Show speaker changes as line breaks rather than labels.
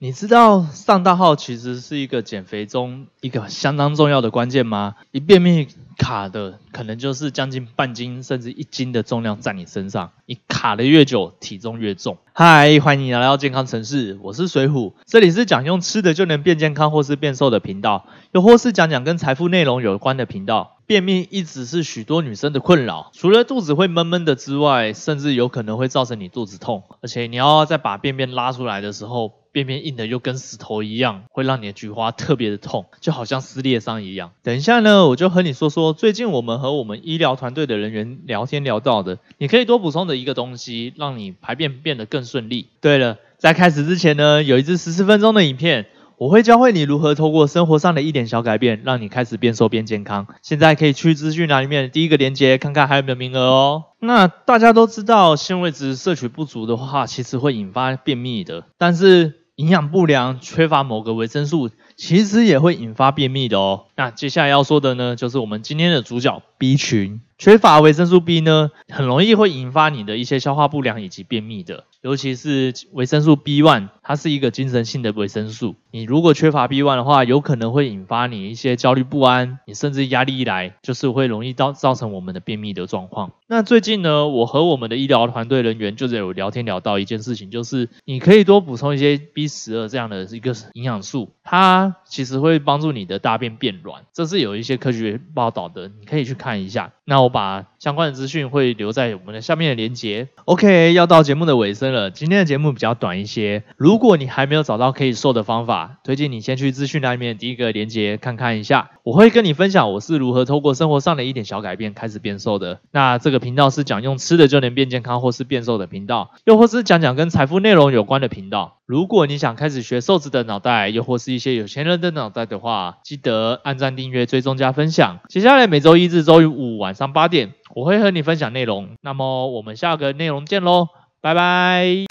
你知道上大号其实是一个减肥中一个相当重要的关键吗？一便秘卡的可能就是将近半斤甚至一斤的重量在你身上，你卡的越久，体重越重。嗨，欢迎来到健康城市，我是水虎，这里是讲用吃的就能变健康或是变瘦的频道，又或是讲讲跟财富内容有关的频道。便秘一直是许多女生的困扰，除了肚子会闷闷的之外，甚至有可能会造成你肚子痛，而且你要再把便便拉出来的时候，便便硬的又跟石头一样，会让你的菊花特别的痛，就好像撕裂伤一样。等一下呢，我就和你说说最近我们和我们医疗团队的人员聊天聊到的，你可以多补充的一个东西，让你排便变得更顺利。对了，在开始之前呢，有一支十四分钟的影片。我会教会你如何透过生活上的一点小改变，让你开始变瘦变健康。现在可以去资讯栏里面第一个链接，看看还有没有名额哦。那大家都知道，纤维质摄取不足的话，其实会引发便秘的。但是营养不良、缺乏某个维生素，其实也会引发便秘的哦。那接下来要说的呢，就是我们今天的主角 B 群，缺乏维生素 B 呢，很容易会引发你的一些消化不良以及便秘的。尤其是维生素 B one，它是一个精神性的维生素。你如果缺乏 B one 的话，有可能会引发你一些焦虑不安，你甚至压力一来，就是会容易造造成我们的便秘的状况。那最近呢，我和我们的医疗团队人员就是有聊天聊到一件事情，就是你可以多补充一些 B 十二这样的一个营养素，它其实会帮助你的大便变软，这是有一些科学报道的，你可以去看一下。那我把相关的资讯会留在我们的下面的链接。OK，要到节目的尾声了，今天的节目比较短一些。如果你还没有找到可以瘦的方法，推荐你先去资讯栏里面第一个链接看看一下。我会跟你分享我是如何透过生活上的一点小改变开始变瘦的。那这个频道是讲用吃的就能变健康或是变瘦的频道，又或是讲讲跟财富内容有关的频道。如果你想开始学瘦子的脑袋，又或是一些有钱人的脑袋的话，记得按赞、订阅、追踪、加分享。接下来每周一至周五晚上八点，我会和你分享内容。那么我们下个内容见喽，拜拜。